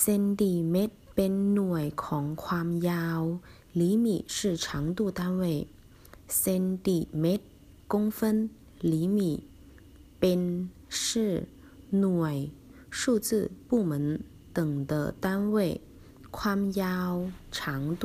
เซนติเมตรเป็นหน่วยของความยาว厘米是长度单位เซนติเมตร公分厘米เป็น是หน่วย数字部门等的单位ความยาว长度